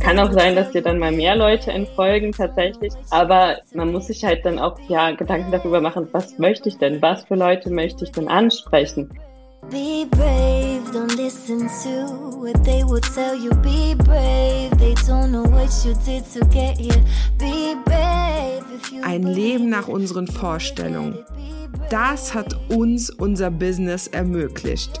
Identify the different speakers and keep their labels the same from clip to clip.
Speaker 1: Kann auch sein, dass dir dann mal mehr Leute entfolgen tatsächlich, aber man muss sich halt dann auch ja Gedanken darüber machen, was möchte ich denn, was für Leute möchte ich denn ansprechen. Be brave, don't listen to what they will tell you. Be brave, they don't know what you did to get here. Be brave.
Speaker 2: Ein Leben nach unseren Vorstellungen. Das hat uns unser Business ermöglicht.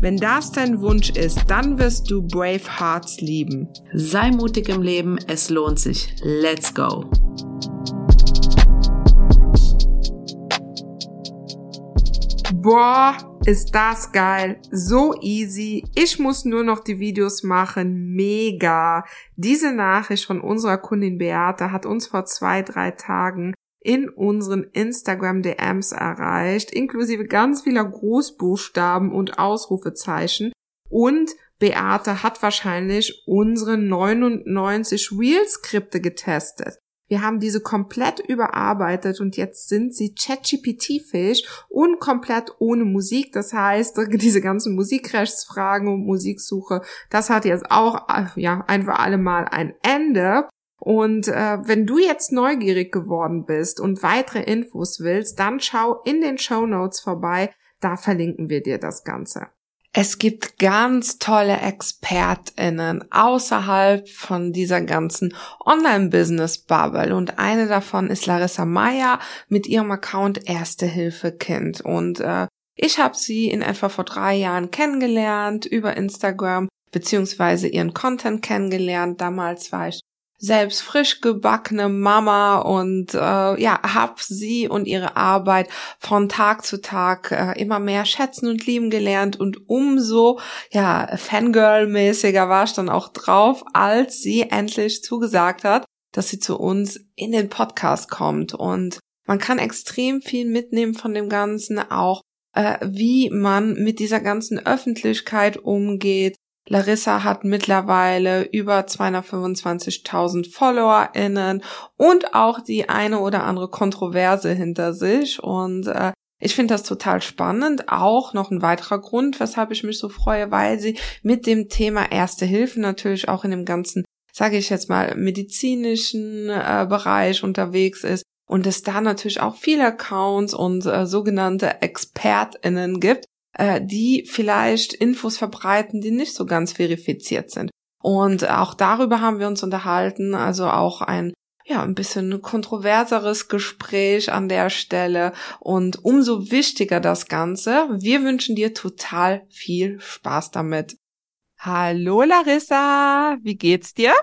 Speaker 2: Wenn das dein Wunsch ist, dann wirst du Brave Hearts lieben.
Speaker 3: Sei mutig im Leben, es lohnt sich. Let's go!
Speaker 2: Boah, ist das geil. So easy. Ich muss nur noch die Videos machen. Mega. Diese Nachricht von unserer Kundin Beate hat uns vor zwei, drei Tagen in unseren Instagram DMs erreicht, inklusive ganz vieler Großbuchstaben und Ausrufezeichen. Und Beate hat wahrscheinlich unsere 99 Real-Skripte getestet. Wir haben diese komplett überarbeitet und jetzt sind sie ChatGPT-fähig und komplett ohne Musik. Das heißt, diese ganzen Musikrechtsfragen und Musiksuche, das hat jetzt auch ja ein alle Mal ein Ende. Und äh, wenn du jetzt neugierig geworden bist und weitere Infos willst, dann schau in den Show Notes vorbei. Da verlinken wir dir das Ganze. Es gibt ganz tolle ExpertInnen außerhalb von dieser ganzen Online-Business-Bubble und eine davon ist Larissa Meyer mit ihrem Account Erste Hilfe Kind und äh, ich habe sie in etwa vor drei Jahren kennengelernt über Instagram beziehungsweise ihren Content kennengelernt. Damals war ich selbst frisch gebackene Mama und äh, ja, hab sie und ihre Arbeit von Tag zu Tag äh, immer mehr schätzen und lieben gelernt und umso ja Fangirl-mäßiger war ich dann auch drauf, als sie endlich zugesagt hat, dass sie zu uns in den Podcast kommt. Und man kann extrem viel mitnehmen von dem Ganzen, auch äh, wie man mit dieser ganzen Öffentlichkeit umgeht, Larissa hat mittlerweile über 225.000 FollowerInnen und auch die eine oder andere Kontroverse hinter sich und äh, ich finde das total spannend. Auch noch ein weiterer Grund, weshalb ich mich so freue, weil sie mit dem Thema Erste Hilfe natürlich auch in dem ganzen, sage ich jetzt mal, medizinischen äh, Bereich unterwegs ist und es da natürlich auch viele Accounts und äh, sogenannte ExpertInnen gibt, äh, die vielleicht Infos verbreiten, die nicht so ganz verifiziert sind. Und auch darüber haben wir uns unterhalten, also auch ein ja, ein bisschen kontroverseres Gespräch an der Stelle und umso wichtiger das Ganze. Wir wünschen dir total viel Spaß damit. Hallo Larissa, wie geht's dir?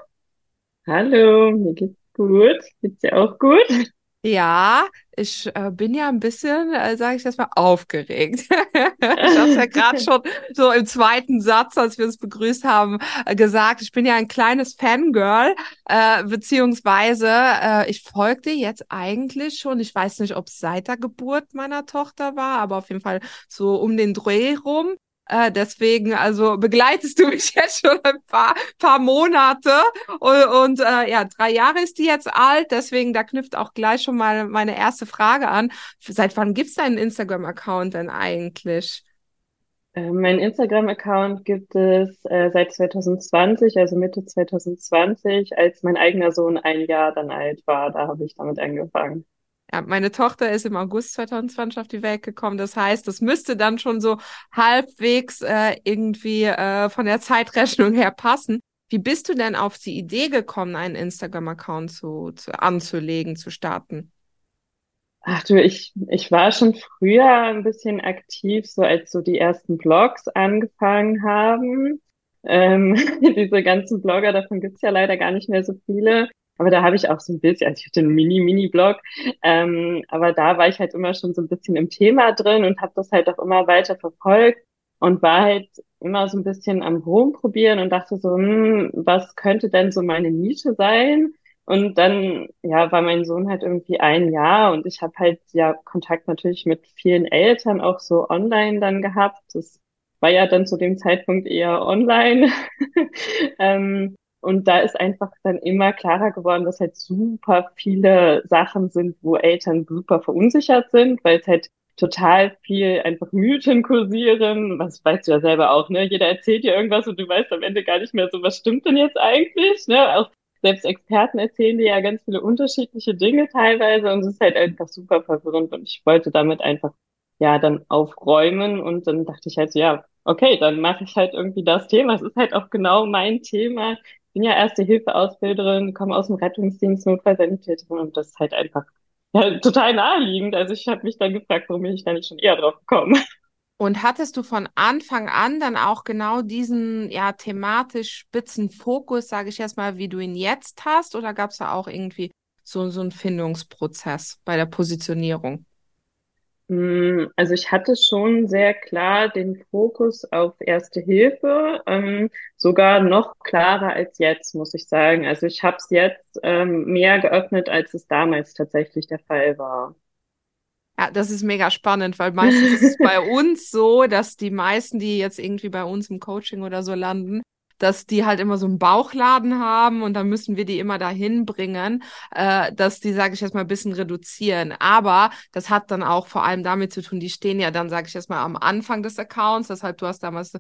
Speaker 1: Hallo, mir geht's gut. Geht's dir auch gut?
Speaker 2: Ja, ich äh, bin ja ein bisschen, äh, sage ich das mal, aufgeregt. ich habe ja gerade schon so im zweiten Satz, als wir uns begrüßt haben, äh, gesagt, ich bin ja ein kleines Fangirl, äh, beziehungsweise äh, ich folgte jetzt eigentlich schon, ich weiß nicht, ob es seit der Geburt meiner Tochter war, aber auf jeden Fall so um den Dreh rum. Äh, deswegen, also begleitest du mich jetzt schon ein paar, paar Monate und, und äh, ja, drei Jahre ist die jetzt alt, deswegen da knüpft auch gleich schon mal meine erste Frage an. Seit wann gibt's deinen Instagram-Account denn eigentlich?
Speaker 1: Äh, mein Instagram-Account gibt es äh, seit 2020, also Mitte 2020, als mein eigener Sohn ein Jahr dann alt war. Da habe ich damit angefangen.
Speaker 2: Ja, meine Tochter ist im August 2020 auf die Welt gekommen. Das heißt, das müsste dann schon so halbwegs äh, irgendwie äh, von der Zeitrechnung her passen. Wie bist du denn auf die Idee gekommen, einen Instagram-Account zu, zu, anzulegen, zu starten?
Speaker 1: Ach du, ich, ich war schon früher ein bisschen aktiv, so als so die ersten Blogs angefangen haben. Ähm, diese ganzen Blogger, davon gibt's ja leider gar nicht mehr so viele. Aber da habe ich auch so ein bisschen, also ich hatte einen Mini-Mini-Blog, ähm, aber da war ich halt immer schon so ein bisschen im Thema drin und habe das halt auch immer weiter verfolgt. und war halt immer so ein bisschen am Rumprobieren und dachte so, hm, was könnte denn so meine Nische sein? Und dann, ja, war mein Sohn halt irgendwie ein Jahr und ich habe halt ja Kontakt natürlich mit vielen Eltern auch so online dann gehabt. Das war ja dann zu dem Zeitpunkt eher online. ähm, und da ist einfach dann immer klarer geworden, dass halt super viele Sachen sind, wo Eltern super verunsichert sind, weil es halt total viel einfach Mythen kursieren. Was weißt du ja selber auch, ne? Jeder erzählt dir irgendwas und du weißt am Ende gar nicht mehr so, was stimmt denn jetzt eigentlich, ne? Auch selbst Experten erzählen dir ja ganz viele unterschiedliche Dinge teilweise und es ist halt einfach super verwirrend und ich wollte damit einfach ja dann aufräumen und dann dachte ich halt so, ja, okay, dann mache ich halt irgendwie das Thema. Es ist halt auch genau mein Thema. Bin ja erste Hilfeausbilderin, komme aus dem Rettungsdienst, Notfallsanitäterin und das ist halt einfach ja, total naheliegend. Also ich habe mich dann gefragt, warum bin ich da nicht schon eher drauf gekommen.
Speaker 2: Und hattest du von Anfang an dann auch genau diesen ja thematisch spitzen Fokus, sage ich jetzt mal, wie du ihn jetzt hast, oder gab es da auch irgendwie so, so einen Findungsprozess bei der Positionierung?
Speaker 1: Hm, also ich hatte schon sehr klar den Fokus auf Erste Hilfe, ähm, sogar noch klarer als jetzt, muss ich sagen. Also ich habe es jetzt ähm, mehr geöffnet, als es damals tatsächlich der Fall war.
Speaker 2: Ja, das ist mega spannend, weil meistens ist es bei uns so, dass die meisten, die jetzt irgendwie bei uns im Coaching oder so landen, dass die halt immer so einen Bauchladen haben und dann müssen wir die immer dahin bringen, äh, dass die, sage ich jetzt mal, ein bisschen reduzieren. Aber das hat dann auch vor allem damit zu tun, die stehen ja dann, sage ich jetzt mal, am Anfang des Accounts. Deshalb, du hast damals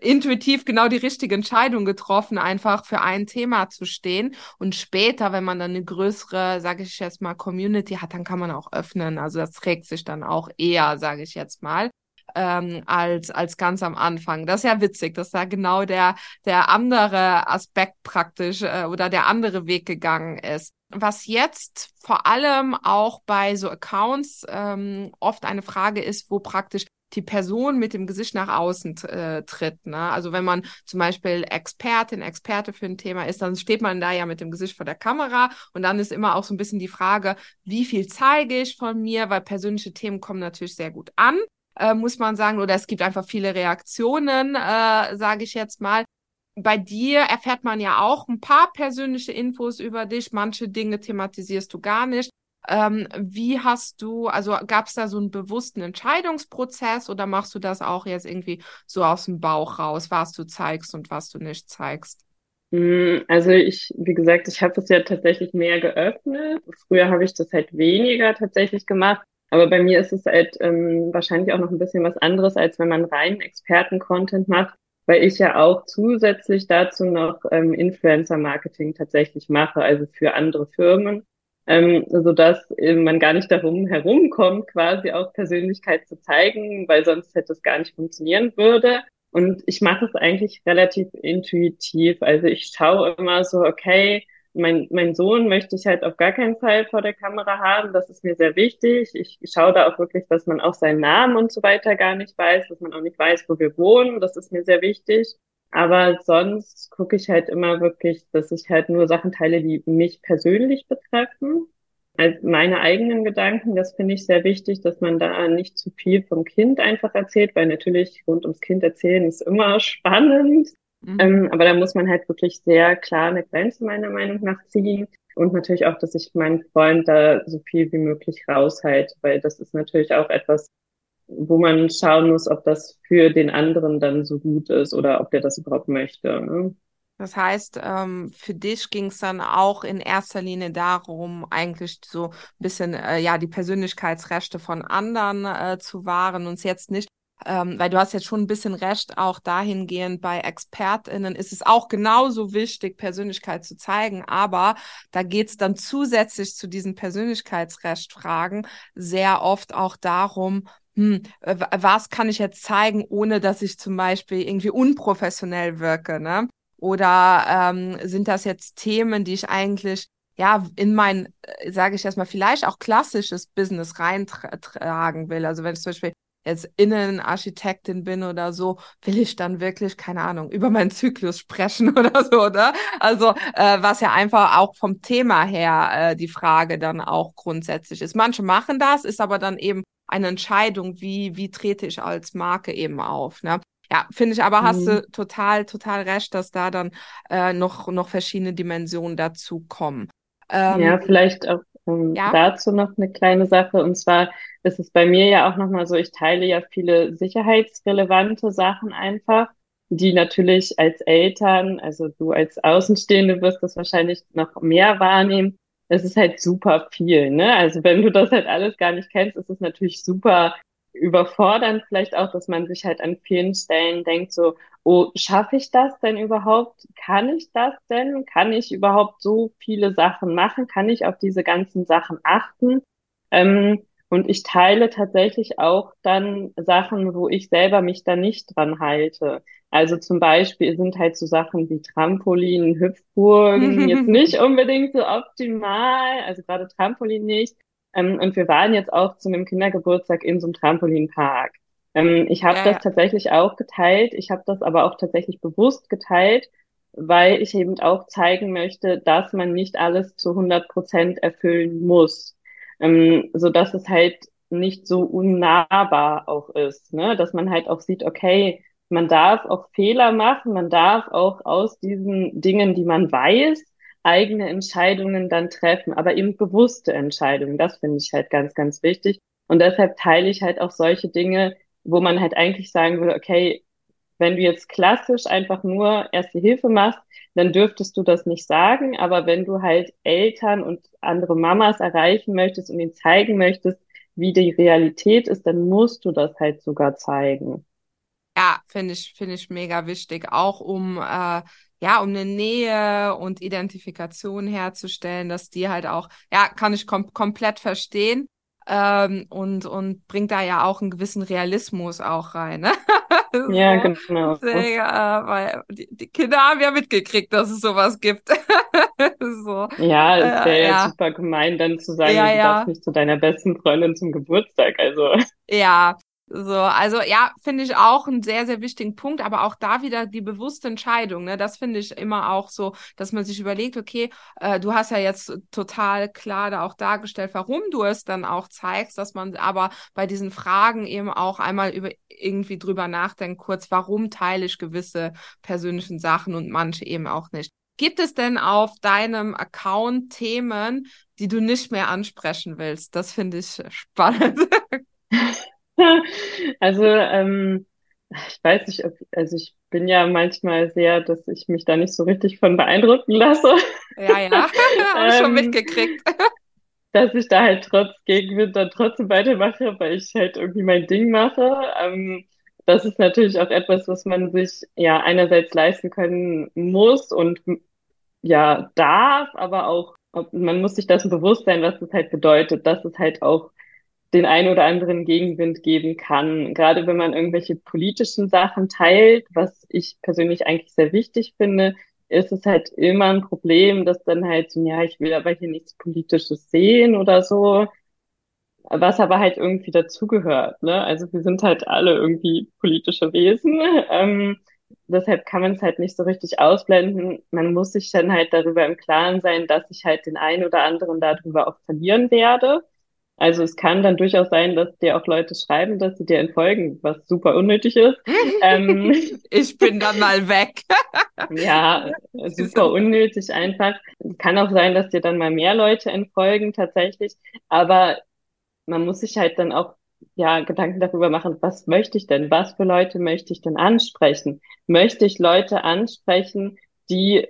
Speaker 2: intuitiv genau die richtige Entscheidung getroffen, einfach für ein Thema zu stehen. Und später, wenn man dann eine größere, sage ich jetzt mal, Community hat, dann kann man auch öffnen. Also das trägt sich dann auch eher, sage ich jetzt mal ähm, als, als ganz am Anfang. Das ist ja witzig, dass da genau der, der andere Aspekt praktisch äh, oder der andere Weg gegangen ist. Was jetzt vor allem auch bei so Accounts ähm, oft eine Frage ist, wo praktisch die Person mit dem Gesicht nach außen äh, tritt. Ne? Also wenn man zum Beispiel Expertin, Experte für ein Thema ist, dann steht man da ja mit dem Gesicht vor der Kamera und dann ist immer auch so ein bisschen die Frage, wie viel zeige ich von mir, weil persönliche Themen kommen natürlich sehr gut an äh, muss man sagen, oder es gibt einfach viele Reaktionen, äh, sage ich jetzt mal. Bei dir erfährt man ja auch ein paar persönliche Infos über dich. Manche Dinge thematisierst du gar nicht. Ähm, wie hast du, also gab es da so einen bewussten Entscheidungsprozess oder machst du das auch jetzt irgendwie so aus dem Bauch raus, was du zeigst und was du nicht zeigst?
Speaker 1: Hm, also ich, wie gesagt, ich habe es ja tatsächlich mehr geöffnet. Früher habe ich das halt weniger tatsächlich gemacht. Aber bei mir ist es halt ähm, wahrscheinlich auch noch ein bisschen was anderes, als wenn man rein Experten-Content macht, weil ich ja auch zusätzlich dazu noch ähm, Influencer-Marketing tatsächlich mache, also für andere Firmen, ähm, so dass äh, man gar nicht darum herumkommt, quasi auch Persönlichkeit zu zeigen, weil sonst hätte es gar nicht funktionieren würde. Und ich mache es eigentlich relativ intuitiv. Also ich schaue immer so, okay, mein, mein Sohn möchte ich halt auf gar keinen Fall vor der Kamera haben. Das ist mir sehr wichtig. Ich schaue da auch wirklich, dass man auch seinen Namen und so weiter gar nicht weiß, dass man auch nicht weiß, wo wir wohnen. Das ist mir sehr wichtig. Aber sonst gucke ich halt immer wirklich, dass ich halt nur Sachen teile, die mich persönlich betreffen. Also meine eigenen Gedanken, das finde ich sehr wichtig, dass man da nicht zu viel vom Kind einfach erzählt, weil natürlich rund ums Kind erzählen ist immer spannend. Mhm. Ähm, aber da muss man halt wirklich sehr klar eine Grenze meiner Meinung nach ziehen. Und natürlich auch, dass ich meinen Freund da so viel wie möglich raushalte, weil das ist natürlich auch etwas, wo man schauen muss, ob das für den anderen dann so gut ist oder ob der das überhaupt möchte. Ne?
Speaker 2: Das heißt, ähm, für dich ging es dann auch in erster Linie darum, eigentlich so ein bisschen äh, ja die Persönlichkeitsrechte von anderen äh, zu wahren und es jetzt nicht ähm, weil du hast jetzt schon ein bisschen recht, auch dahingehend bei ExpertInnen ist es auch genauso wichtig, Persönlichkeit zu zeigen, aber da geht es dann zusätzlich zu diesen Persönlichkeitsrechtfragen sehr oft auch darum, hm, was kann ich jetzt zeigen, ohne dass ich zum Beispiel irgendwie unprofessionell wirke, ne? Oder ähm, sind das jetzt Themen, die ich eigentlich ja, in mein, äh, sage ich erstmal, vielleicht auch klassisches Business reintragen will. Also wenn ich zum Beispiel jetzt Innenarchitektin bin oder so, will ich dann wirklich, keine Ahnung, über meinen Zyklus sprechen oder so, oder? Also, äh, was ja einfach auch vom Thema her äh, die Frage dann auch grundsätzlich ist. Manche machen das, ist aber dann eben eine Entscheidung, wie, wie trete ich als Marke eben auf. Ne? ja, finde ich, aber hast mhm. du total, total recht, dass da dann äh, noch, noch verschiedene Dimensionen dazu kommen.
Speaker 1: Ähm, ja, vielleicht auch ähm, ja? dazu noch eine kleine Sache. Und zwar ist es bei mir ja auch nochmal so, ich teile ja viele sicherheitsrelevante Sachen einfach, die natürlich als Eltern, also du als Außenstehende wirst das wahrscheinlich noch mehr wahrnehmen. Es ist halt super viel, ne? Also wenn du das halt alles gar nicht kennst, ist es natürlich super überfordernd vielleicht auch, dass man sich halt an vielen Stellen denkt so, oh, schaffe ich das denn überhaupt? Kann ich das denn? Kann ich überhaupt so viele Sachen machen? Kann ich auf diese ganzen Sachen achten? Ähm, und ich teile tatsächlich auch dann Sachen, wo ich selber mich da nicht dran halte. Also zum Beispiel sind halt so Sachen wie Trampolin, Hüpfburgen jetzt nicht unbedingt so optimal, also gerade Trampolin nicht. Ähm, und wir waren jetzt auch zu einem Kindergeburtstag in so einem Trampolinpark. Ähm, ich habe ja, das tatsächlich auch geteilt. Ich habe das aber auch tatsächlich bewusst geteilt, weil ich eben auch zeigen möchte, dass man nicht alles zu 100 Prozent erfüllen muss, ähm, so dass es halt nicht so unnahbar auch ist, ne? dass man halt auch sieht, okay, man darf auch Fehler machen, man darf auch aus diesen Dingen, die man weiß, eigene Entscheidungen dann treffen, aber eben bewusste Entscheidungen. Das finde ich halt ganz, ganz wichtig. Und deshalb teile ich halt auch solche Dinge, wo man halt eigentlich sagen würde, okay, wenn du jetzt klassisch einfach nur erste Hilfe machst, dann dürftest du das nicht sagen. Aber wenn du halt Eltern und andere Mamas erreichen möchtest und ihnen zeigen möchtest, wie die Realität ist, dann musst du das halt sogar zeigen.
Speaker 2: Ja, finde ich, finde ich mega wichtig, auch um äh, ja, um eine Nähe und Identifikation herzustellen, dass die halt auch, ja, kann ich kom komplett verstehen. Ähm, und, und bringt da ja auch einen gewissen Realismus auch rein. Ne?
Speaker 1: so, ja, genau.
Speaker 2: Deswegen, äh, weil die, die, Kinder haben ja mitgekriegt, dass es sowas gibt.
Speaker 1: so. Ja, es wäre äh, ja, ja, super gemein, dann zu sagen, ja, du ja. darfst nicht zu deiner besten Freundin zum Geburtstag. Also.
Speaker 2: Ja, so, also ja, finde ich auch einen sehr, sehr wichtigen Punkt, aber auch da wieder die bewusste Entscheidung, ne? Das finde ich immer auch so, dass man sich überlegt, okay, äh, du hast ja jetzt total klar da auch dargestellt, warum du es dann auch zeigst, dass man aber bei diesen Fragen eben auch einmal über irgendwie drüber nachdenkt, kurz, warum teile ich gewisse persönlichen Sachen und manche eben auch nicht. Gibt es denn auf deinem Account Themen, die du nicht mehr ansprechen willst? Das finde ich spannend.
Speaker 1: also, ähm, ich weiß nicht, ob, also ich bin ja manchmal sehr, dass ich mich da nicht so richtig von beeindrucken lasse.
Speaker 2: Ja, ja, habe schon ähm, mitgekriegt.
Speaker 1: dass ich da halt trotz Gegenwind dann trotzdem weitermache, weil ich halt irgendwie mein Ding mache. Ähm, das ist natürlich auch etwas, was man sich ja einerseits leisten können muss und ja darf, aber auch man muss sich das bewusst sein, was das halt bedeutet, dass es halt auch den ein oder anderen Gegenwind geben kann. Gerade wenn man irgendwelche politischen Sachen teilt, was ich persönlich eigentlich sehr wichtig finde, ist es halt immer ein Problem, dass dann halt so, ja, ich will aber hier nichts Politisches sehen oder so, was aber halt irgendwie dazugehört. Ne? Also wir sind halt alle irgendwie politische Wesen. Ähm, deshalb kann man es halt nicht so richtig ausblenden. Man muss sich dann halt darüber im Klaren sein, dass ich halt den einen oder anderen darüber auch verlieren werde. Also es kann dann durchaus sein, dass dir auch Leute schreiben, dass sie dir entfolgen, was super unnötig ist.
Speaker 2: ähm, ich bin dann mal weg.
Speaker 1: ja, super unnötig einfach. Kann auch sein, dass dir dann mal mehr Leute entfolgen tatsächlich. Aber man muss sich halt dann auch ja Gedanken darüber machen, was möchte ich denn? Was für Leute möchte ich denn ansprechen? Möchte ich Leute ansprechen, die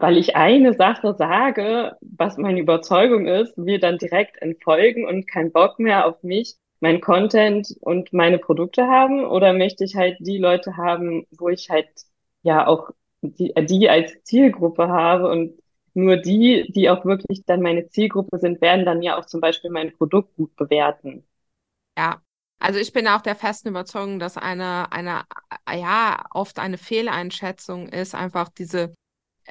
Speaker 1: weil ich eine Sache sage, was meine Überzeugung ist, mir dann direkt entfolgen und keinen Bock mehr auf mich, mein Content und meine Produkte haben? Oder möchte ich halt die Leute haben, wo ich halt ja auch die, die als Zielgruppe habe und nur die, die auch wirklich dann meine Zielgruppe sind, werden dann ja auch zum Beispiel mein Produkt gut bewerten.
Speaker 2: Ja, also ich bin auch der festen Überzeugung, dass eine, eine, ja, oft eine Fehleinschätzung ist, einfach diese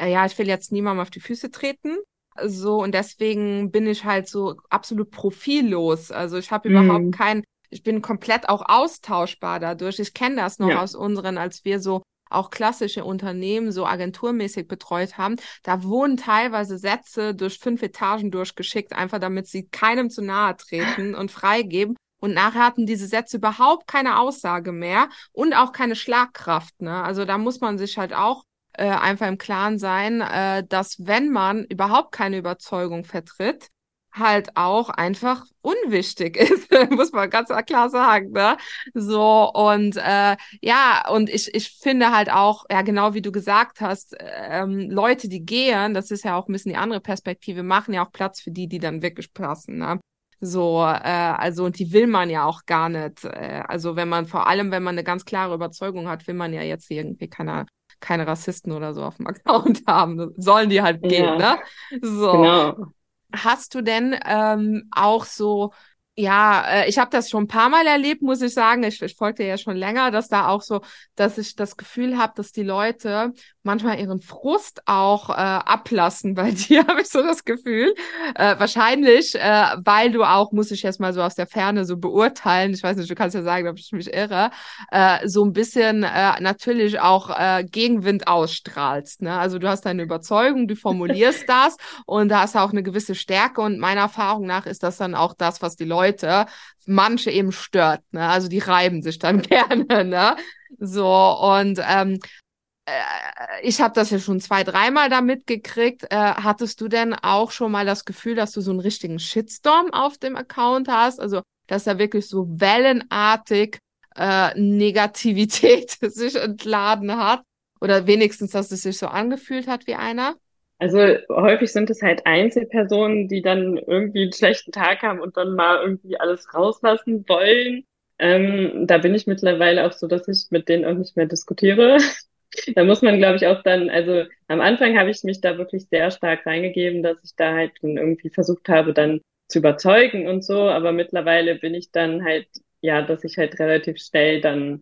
Speaker 2: ja, ich will jetzt niemandem auf die Füße treten. So, und deswegen bin ich halt so absolut profillos. Also ich habe überhaupt mhm. kein, ich bin komplett auch austauschbar dadurch. Ich kenne das noch ja. aus unseren, als wir so auch klassische Unternehmen so agenturmäßig betreut haben, da wurden teilweise Sätze durch fünf Etagen durchgeschickt, einfach damit sie keinem zu nahe treten und freigeben. Und nachher hatten diese Sätze überhaupt keine Aussage mehr und auch keine Schlagkraft. Ne? Also da muss man sich halt auch äh, einfach im Klaren sein, äh, dass wenn man überhaupt keine Überzeugung vertritt, halt auch einfach unwichtig ist, muss man ganz klar sagen, ne? So und äh, ja und ich ich finde halt auch ja genau wie du gesagt hast, ähm, Leute, die gehen, das ist ja auch ein bisschen die andere Perspektive, machen ja auch Platz für die, die dann wirklich passen, ne? So, äh, also und die will man ja auch gar nicht. Äh, also wenn man vor allem, wenn man eine ganz klare Überzeugung hat, will man ja jetzt irgendwie keine keine Rassisten oder so auf dem Account haben. Sollen die halt gehen, ja. ne? So. Genau. Hast du denn ähm, auch so ja, äh, ich habe das schon ein paar Mal erlebt, muss ich sagen. Ich, ich folgte ja schon länger, dass da auch so, dass ich das Gefühl habe, dass die Leute manchmal ihren Frust auch äh, ablassen. Bei dir habe ich so das Gefühl. Äh, wahrscheinlich, äh, weil du auch, muss ich jetzt mal so aus der Ferne so beurteilen, ich weiß nicht, du kannst ja sagen, ob ich mich irre, äh, so ein bisschen äh, natürlich auch äh, Gegenwind ausstrahlst. Ne? Also du hast deine Überzeugung, du formulierst das und da hast auch eine gewisse Stärke und meiner Erfahrung nach ist das dann auch das, was die Leute Leute manche eben stört. Ne? Also die reiben sich dann gerne. Ne? So und ähm, äh, ich habe das ja schon zwei, dreimal da mitgekriegt. Äh, hattest du denn auch schon mal das Gefühl, dass du so einen richtigen Shitstorm auf dem Account hast? Also, dass da wirklich so wellenartig äh, Negativität sich entladen hat? Oder wenigstens, dass es sich so angefühlt hat wie einer?
Speaker 1: Also häufig sind es halt Einzelpersonen, die dann irgendwie einen schlechten Tag haben und dann mal irgendwie alles rauslassen wollen. Ähm, da bin ich mittlerweile auch so, dass ich mit denen auch nicht mehr diskutiere. da muss man, glaube ich, auch dann, also am Anfang habe ich mich da wirklich sehr stark reingegeben, dass ich da halt irgendwie versucht habe, dann zu überzeugen und so, aber mittlerweile bin ich dann halt, ja, dass ich halt relativ schnell dann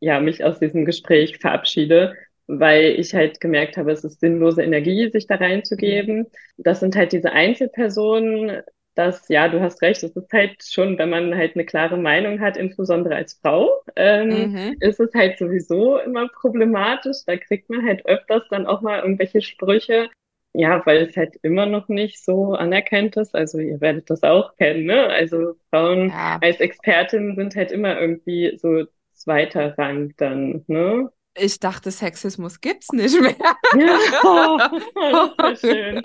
Speaker 1: ja mich aus diesem Gespräch verabschiede weil ich halt gemerkt habe, es ist sinnlose Energie, sich da reinzugeben. Das sind halt diese Einzelpersonen, das, ja, du hast recht, es ist halt schon, wenn man halt eine klare Meinung hat, insbesondere als Frau, ähm, mhm. ist es halt sowieso immer problematisch. Da kriegt man halt öfters dann auch mal irgendwelche Sprüche, ja, weil es halt immer noch nicht so anerkannt ist. Also ihr werdet das auch kennen, ne? Also Frauen ja. als Expertin sind halt immer irgendwie so zweiter Rang dann, ne?
Speaker 2: Ich dachte, Sexismus gibt's nicht mehr. Schön.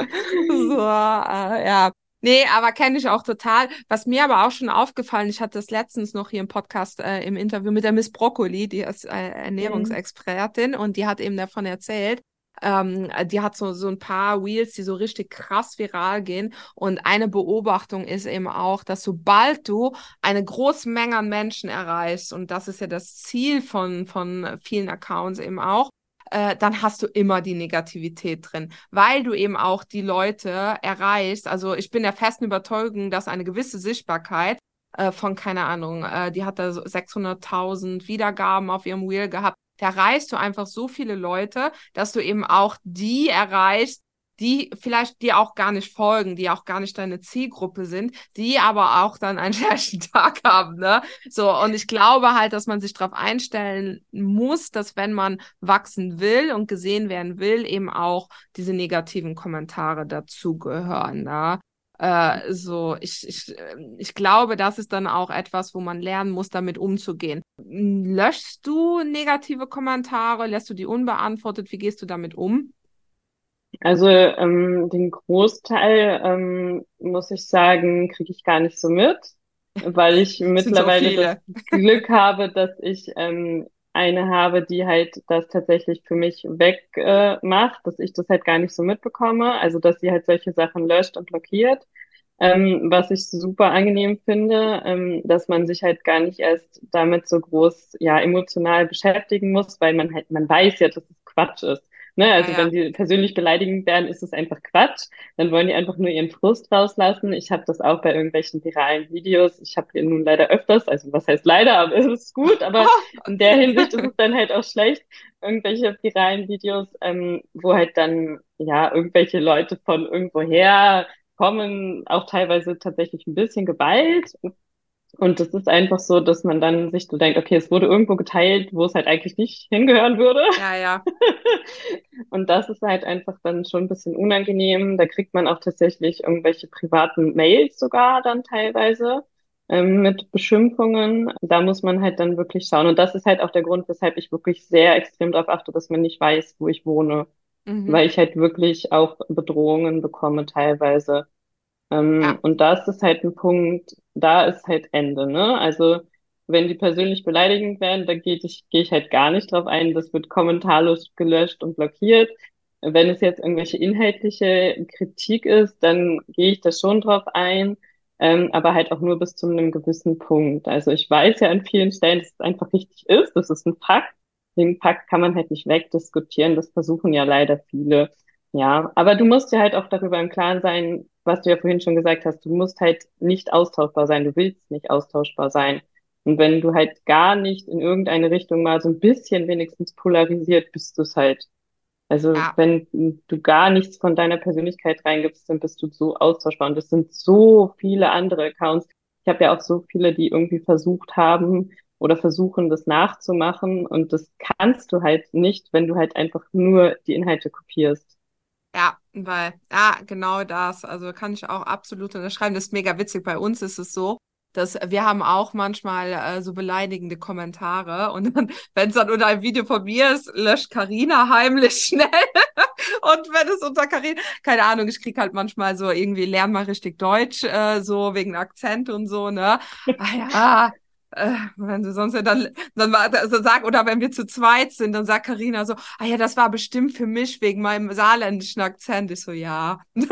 Speaker 2: So, äh, ja. Nee, aber kenne ich auch total. Was mir aber auch schon aufgefallen, ich hatte das letztens noch hier im Podcast äh, im Interview mit der Miss Broccoli, die ist äh, Ernährungsexpertin mhm. und die hat eben davon erzählt, ähm, die hat so, so ein paar Wheels, die so richtig krass viral gehen. Und eine Beobachtung ist eben auch, dass sobald du eine große Menge an Menschen erreichst, und das ist ja das Ziel von, von vielen Accounts eben auch, äh, dann hast du immer die Negativität drin, weil du eben auch die Leute erreichst. Also ich bin der festen Überzeugung, dass eine gewisse Sichtbarkeit äh, von, keine Ahnung, äh, die hat da so 600.000 Wiedergaben auf ihrem Wheel gehabt, erreichst du einfach so viele Leute, dass du eben auch die erreichst, die vielleicht dir auch gar nicht folgen, die auch gar nicht deine Zielgruppe sind, die aber auch dann einen schlechten Tag haben, ne? So, und ich glaube halt, dass man sich darauf einstellen muss, dass wenn man wachsen will und gesehen werden will, eben auch diese negativen Kommentare dazugehören, ne? Äh, so, ich, ich, ähm, ich glaube, das ist dann auch etwas, wo man lernen muss, damit umzugehen. Löschst du negative Kommentare? Lässt du die unbeantwortet? Wie gehst du damit um?
Speaker 1: Also ähm, den Großteil, ähm, muss ich sagen, kriege ich gar nicht so mit, weil ich mittlerweile so das Glück habe, dass ich ähm, eine habe, die halt das tatsächlich für mich wegmacht, äh, macht, dass ich das halt gar nicht so mitbekomme. Also dass sie halt solche Sachen löscht und blockiert. Ähm, was ich super angenehm finde, ähm, dass man sich halt gar nicht erst damit so groß ja emotional beschäftigen muss, weil man halt man weiß ja, dass es Quatsch ist. Ne? Also ja, ja. wenn sie persönlich beleidigend werden, ist es einfach Quatsch. Dann wollen die einfach nur ihren Frust rauslassen. Ich habe das auch bei irgendwelchen viralen Videos. Ich habe nun leider öfters, also was heißt leider, aber es ist gut, aber in der Hinsicht ist es dann halt auch schlecht, irgendwelche viralen Videos, ähm, wo halt dann ja irgendwelche Leute von irgendwoher kommen, auch teilweise tatsächlich ein bisschen geballt und es ist einfach so, dass man dann sich so denkt, okay, es wurde irgendwo geteilt, wo es halt eigentlich nicht hingehören würde.
Speaker 2: Ja, ja.
Speaker 1: und das ist halt einfach dann schon ein bisschen unangenehm. Da kriegt man auch tatsächlich irgendwelche privaten Mails sogar dann teilweise. ähm, mit Beschimpfungen. Da muss man halt dann wirklich schauen. Und das ist halt auch der Grund, weshalb ich wirklich sehr extrem darauf achte, dass man nicht weiß, wo ich wohne. Mhm. Weil ich halt wirklich auch Bedrohungen bekomme teilweise. Ähm, ja. Und da ist es halt ein Punkt, da ist halt Ende, ne? Also wenn die persönlich beleidigend werden, da gehe ich, gehe ich halt gar nicht drauf ein. Das wird kommentarlos gelöscht und blockiert. Wenn es jetzt irgendwelche inhaltliche Kritik ist, dann gehe ich da schon drauf ein, ähm, aber halt auch nur bis zu einem gewissen Punkt. Also ich weiß ja an vielen Stellen, dass es einfach richtig ist. Das ist ein Fakt. Den Fakt kann man halt nicht wegdiskutieren. Das versuchen ja leider viele. Ja, aber du musst ja halt auch darüber im Klaren sein, was du ja vorhin schon gesagt hast. Du musst halt nicht austauschbar sein. Du willst nicht austauschbar sein. Und wenn du halt gar nicht in irgendeine Richtung mal so ein bisschen wenigstens polarisiert, bist du es halt. Also ja. wenn du gar nichts von deiner Persönlichkeit reingibst, dann bist du so austauschbar. Und es sind so viele andere Accounts. Ich habe ja auch so viele, die irgendwie versucht haben oder versuchen, das nachzumachen. Und das kannst du halt nicht, wenn du halt einfach nur die Inhalte kopierst.
Speaker 2: Ja, weil, ja, genau das. Also kann ich auch absolut unterschreiben. Das ist mega witzig. Bei uns ist es so, dass wir haben auch manchmal äh, so beleidigende Kommentare und dann, wenn es dann unter einem Video von mir ist, löscht Karina heimlich schnell. und wenn es unter Karina, keine Ahnung, ich krieg halt manchmal so irgendwie lern mal richtig Deutsch, äh, so wegen Akzent und so, ne? Ah ja, äh, wenn du sonst ja dann, dann also sag, oder wenn wir zu zweit sind, dann sagt Karina so, ah ja, das war bestimmt für mich wegen meinem saarländischen Akzent. Ich so, ja. so,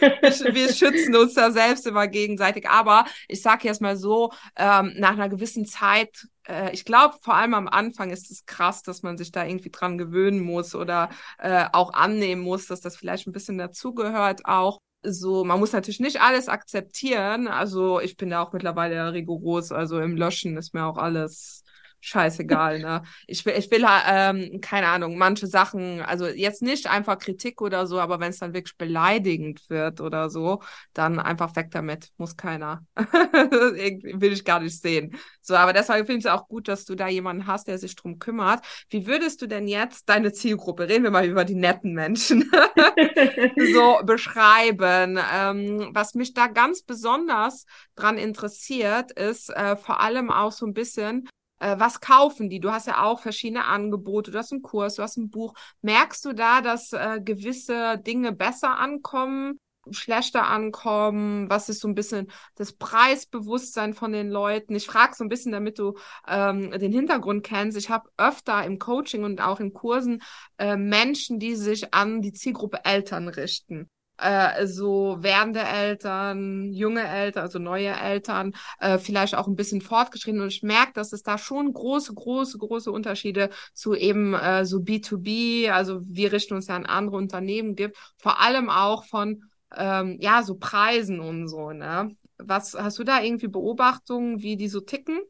Speaker 2: wir, schützen uns da selbst immer gegenseitig. Aber ich sag jetzt mal so, ähm, nach einer gewissen Zeit äh, ich glaube, vor allem am Anfang ist es krass, dass man sich da irgendwie dran gewöhnen muss oder äh, auch annehmen muss, dass das vielleicht ein bisschen dazugehört auch so, man muss natürlich nicht alles akzeptieren. Also ich bin da auch mittlerweile rigoros. Also im Löschen ist mir auch alles scheißegal, ne? Ich will, ich will, ähm, keine Ahnung, manche Sachen, also jetzt nicht einfach Kritik oder so, aber wenn es dann wirklich beleidigend wird oder so, dann einfach weg damit, muss keiner. will ich gar nicht sehen. So, aber deshalb finde ich es auch gut, dass du da jemanden hast, der sich drum kümmert. Wie würdest du denn jetzt deine Zielgruppe, reden wir mal über die netten Menschen, so beschreiben? Ähm, was mich da ganz besonders dran interessiert, ist äh, vor allem auch so ein bisschen, äh, was kaufen die? Du hast ja auch verschiedene Angebote, du hast einen Kurs, du hast ein Buch. Merkst du da, dass äh, gewisse Dinge besser ankommen, schlechter ankommen? Was ist so ein bisschen das Preisbewusstsein von den Leuten? Ich frage so ein bisschen, damit du ähm, den Hintergrund kennst. Ich habe öfter im Coaching und auch in Kursen äh, Menschen, die sich an die Zielgruppe Eltern richten äh, so werdende Eltern, junge Eltern, also neue Eltern, äh, vielleicht auch ein bisschen fortgeschritten. Und ich merke, dass es da schon große, große, große Unterschiede zu eben äh, so B2B, also wir richten uns ja an andere Unternehmen gibt, vor allem auch von ähm, ja so Preisen und so. Ne? Was hast du da irgendwie Beobachtungen, wie die so ticken?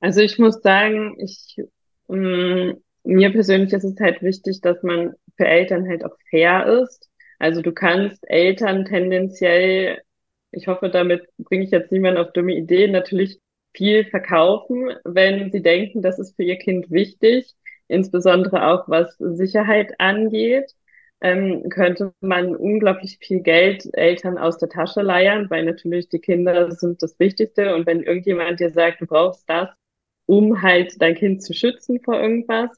Speaker 1: Also ich muss sagen, ich mh, mm, mir persönlich ist es halt wichtig, dass man für Eltern halt auch fair ist also du kannst Eltern tendenziell, ich hoffe, damit bringe ich jetzt niemanden auf dumme Ideen, natürlich viel verkaufen, wenn sie denken, das ist für ihr Kind wichtig, insbesondere auch was Sicherheit angeht. Ähm, könnte man unglaublich viel Geld Eltern aus der Tasche leiern, weil natürlich die Kinder sind das Wichtigste. Und wenn irgendjemand dir sagt, du brauchst das, um halt dein Kind zu schützen vor irgendwas,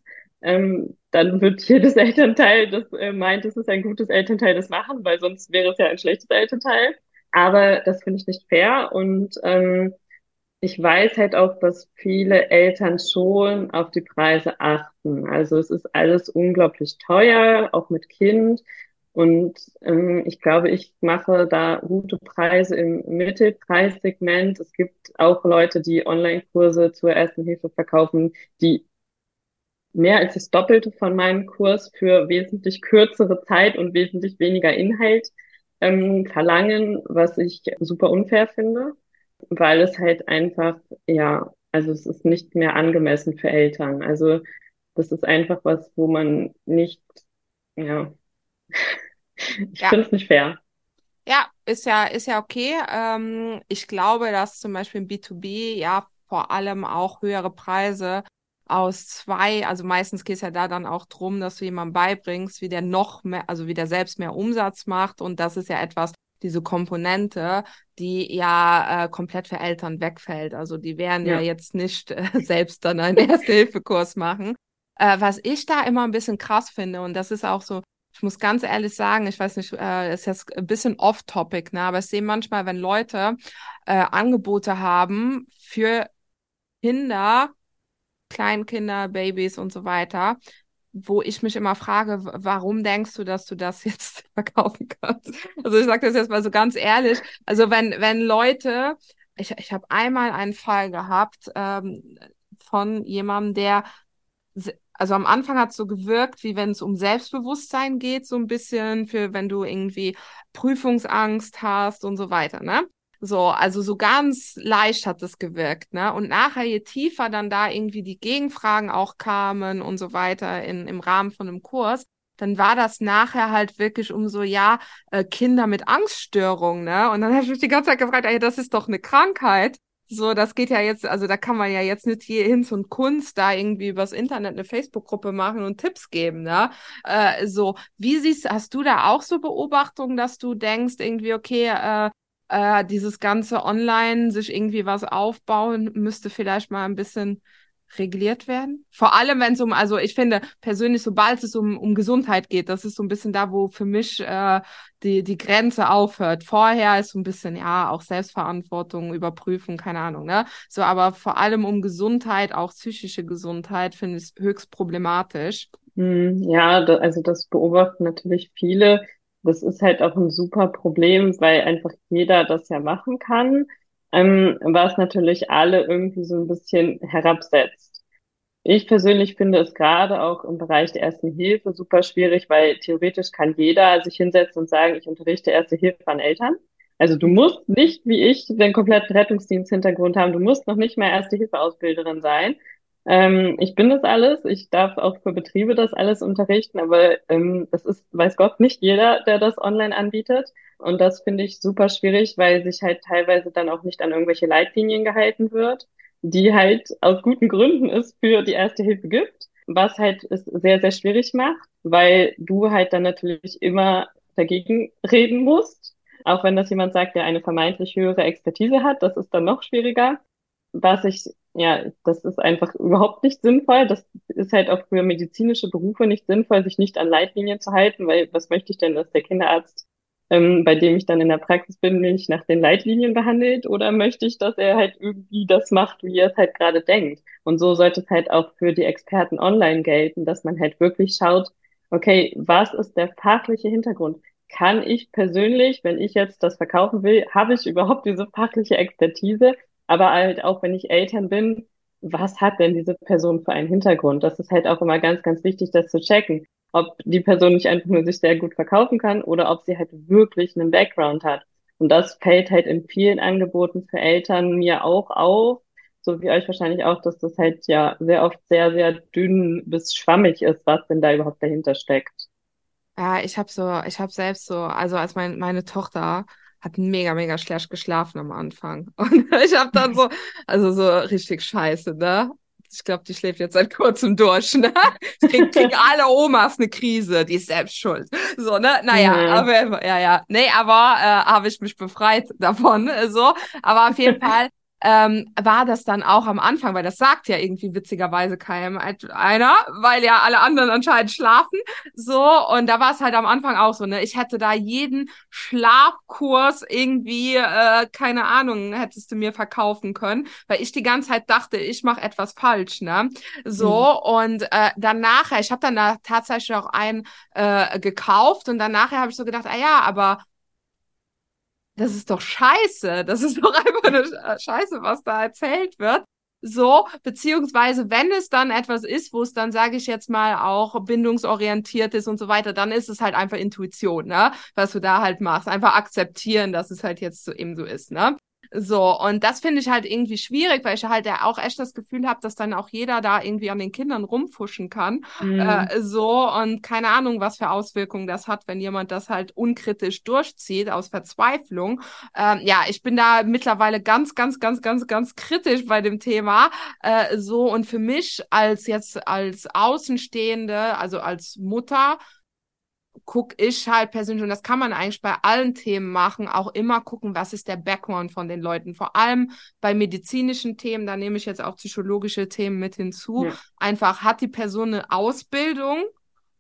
Speaker 1: ähm, dann wird jedes Elternteil, das äh, meint, es ist ein gutes Elternteil, das machen, weil sonst wäre es ja ein schlechtes Elternteil. Aber das finde ich nicht fair und ähm, ich weiß halt auch, dass viele Eltern schon auf die Preise achten. Also es ist alles unglaublich teuer, auch mit Kind. Und ähm, ich glaube, ich mache da gute Preise im Mittelpreissegment. Es gibt auch Leute, die Online-Kurse zur ersten Hilfe verkaufen, die mehr als das Doppelte von meinem Kurs für wesentlich kürzere Zeit und wesentlich weniger Inhalt ähm, verlangen, was ich super unfair finde, weil es halt einfach, ja, also es ist nicht mehr angemessen für Eltern. Also das ist einfach was, wo man nicht, ja, ich ja. finde es nicht fair.
Speaker 2: Ja, ist ja, ist ja okay. Ähm, ich glaube, dass zum Beispiel im B2B ja vor allem auch höhere Preise aus zwei, also meistens geht es ja da dann auch drum, dass du jemandem beibringst, wie der noch mehr, also wie der selbst mehr Umsatz macht. Und das ist ja etwas, diese Komponente, die ja äh, komplett für Eltern wegfällt. Also die werden ja, ja jetzt nicht äh, selbst dann einen Erste-Hilfe-Kurs machen. Äh, was ich da immer ein bisschen krass finde, und das ist auch so, ich muss ganz ehrlich sagen, ich weiß nicht, äh, ist jetzt ein bisschen off-topic, ne, aber ich sehe manchmal, wenn Leute äh, Angebote haben für Kinder, Kleinkinder, Babys und so weiter, wo ich mich immer frage, warum denkst du, dass du das jetzt verkaufen kannst? Also ich sage das jetzt mal so ganz ehrlich. Also wenn, wenn Leute, ich, ich habe einmal einen Fall gehabt ähm, von jemandem, der, also am Anfang hat es so gewirkt, wie wenn es um Selbstbewusstsein geht, so ein bisschen für, wenn du irgendwie Prüfungsangst hast und so weiter, ne? So, also so ganz leicht hat es gewirkt, ne? Und nachher, je tiefer dann da irgendwie die Gegenfragen auch kamen und so weiter in, im Rahmen von einem Kurs, dann war das nachher halt wirklich um so, ja, äh, Kinder mit Angststörungen, ne? Und dann habe ich mich die ganze Zeit gefragt, ey, das ist doch eine Krankheit. So, das geht ja jetzt, also da kann man ja jetzt nicht hier hin und Kunst da irgendwie übers Internet eine Facebook-Gruppe machen und Tipps geben, ne? Äh, so, wie siehst, hast du da auch so Beobachtungen, dass du denkst, irgendwie, okay, äh, äh, dieses ganze Online sich irgendwie was aufbauen, müsste vielleicht mal ein bisschen reguliert werden. Vor allem, wenn es um, also ich finde persönlich, sobald es um, um Gesundheit geht, das ist so ein bisschen da, wo für mich äh, die, die Grenze aufhört. Vorher ist so ein bisschen, ja, auch Selbstverantwortung, Überprüfen, keine Ahnung, ne? So, aber vor allem um Gesundheit, auch psychische Gesundheit, finde ich höchst problematisch.
Speaker 1: Hm, ja, also das beobachten natürlich viele das ist halt auch ein super Problem, weil einfach jeder das ja machen kann, ähm, was natürlich alle irgendwie so ein bisschen herabsetzt. Ich persönlich finde es gerade auch im Bereich der Ersten Hilfe super schwierig, weil theoretisch kann jeder sich hinsetzen und sagen, ich unterrichte Erste Hilfe an Eltern. Also du musst nicht, wie ich, den kompletten Rettungsdienst-Hintergrund haben. Du musst noch nicht mehr Erste-Hilfe-Ausbilderin sein. Ähm, ich bin das alles. Ich darf auch für Betriebe das alles unterrichten, aber ähm, das ist, weiß Gott, nicht jeder, der das online anbietet. Und das finde ich super schwierig, weil sich halt teilweise dann auch nicht an irgendwelche Leitlinien gehalten wird, die halt aus guten Gründen es für die Erste Hilfe gibt, was halt es sehr, sehr schwierig macht, weil du halt dann natürlich immer dagegen reden musst. Auch wenn das jemand sagt, der eine vermeintlich höhere Expertise hat, das ist dann noch schwieriger. Was ich ja, das ist einfach überhaupt nicht sinnvoll. Das ist halt auch für medizinische Berufe nicht sinnvoll, sich nicht an Leitlinien zu halten, weil was möchte ich denn, dass der Kinderarzt, ähm, bei dem ich dann in der Praxis bin, mich nach den Leitlinien behandelt oder möchte ich, dass er halt irgendwie das macht, wie er es halt gerade denkt? Und so sollte es halt auch für die Experten online gelten, dass man halt wirklich schaut, okay, was ist der fachliche Hintergrund? Kann ich persönlich, wenn ich jetzt das verkaufen will, habe ich überhaupt diese fachliche Expertise? Aber halt auch, wenn ich Eltern bin, was hat denn diese Person für einen Hintergrund? Das ist halt auch immer ganz, ganz wichtig, das zu checken. Ob die Person nicht einfach nur sich sehr gut verkaufen kann oder ob sie halt wirklich einen Background hat. Und das fällt halt in vielen Angeboten für Eltern mir auch auf, so wie euch wahrscheinlich auch, dass das halt ja sehr oft sehr, sehr dünn bis schwammig ist, was denn da überhaupt dahinter steckt.
Speaker 2: Ja, ich habe so, ich habe selbst so, also als mein, meine Tochter hat mega, mega schlecht geschlafen am Anfang. Und ich habe dann so, also so richtig scheiße, ne? Ich glaube, die schläft jetzt seit kurzem durch, ne? Kriegen, kriegen alle Omas eine Krise, die ist selbst schuld. So, ne? Naja, mhm. aber, ja, ja. Nee, aber äh, habe ich mich befreit davon, so. Aber auf jeden Fall ähm, war das dann auch am Anfang, weil das sagt ja irgendwie witzigerweise keinem einer, weil ja alle anderen anscheinend schlafen. So, und da war es halt am Anfang auch so, ne? Ich hätte da jeden Schlafkurs irgendwie, äh, keine Ahnung, hättest du mir verkaufen können, weil ich die ganze Zeit dachte, ich mache etwas falsch, ne? So, mhm. und äh, dann nachher, ich habe dann da tatsächlich auch einen äh, gekauft und dann nachher habe ich so gedacht, ah ja, aber das ist doch scheiße. Das ist doch einfach eine Scheiße, was da erzählt wird. So, beziehungsweise wenn es dann etwas ist, wo es dann, sage ich jetzt mal, auch bindungsorientiert ist und so weiter, dann ist es halt einfach Intuition, ne? Was du da halt machst. Einfach akzeptieren, dass es halt jetzt so eben so ist, ne? So, und das finde ich halt irgendwie schwierig, weil ich halt ja auch echt das Gefühl habe, dass dann auch jeder da irgendwie an den Kindern rumfuschen kann. Mhm. Äh, so, und keine Ahnung, was für Auswirkungen das hat, wenn jemand das halt unkritisch durchzieht aus Verzweiflung. Ähm, ja, ich bin da mittlerweile ganz, ganz, ganz, ganz, ganz kritisch bei dem Thema. Äh, so, und für mich als jetzt als Außenstehende, also als Mutter, gucke ich halt persönlich, und das kann man eigentlich bei allen Themen machen, auch immer gucken, was ist der Background von den Leuten. Vor allem bei medizinischen Themen, da nehme ich jetzt auch psychologische Themen mit hinzu. Ja. Einfach hat die Person eine Ausbildung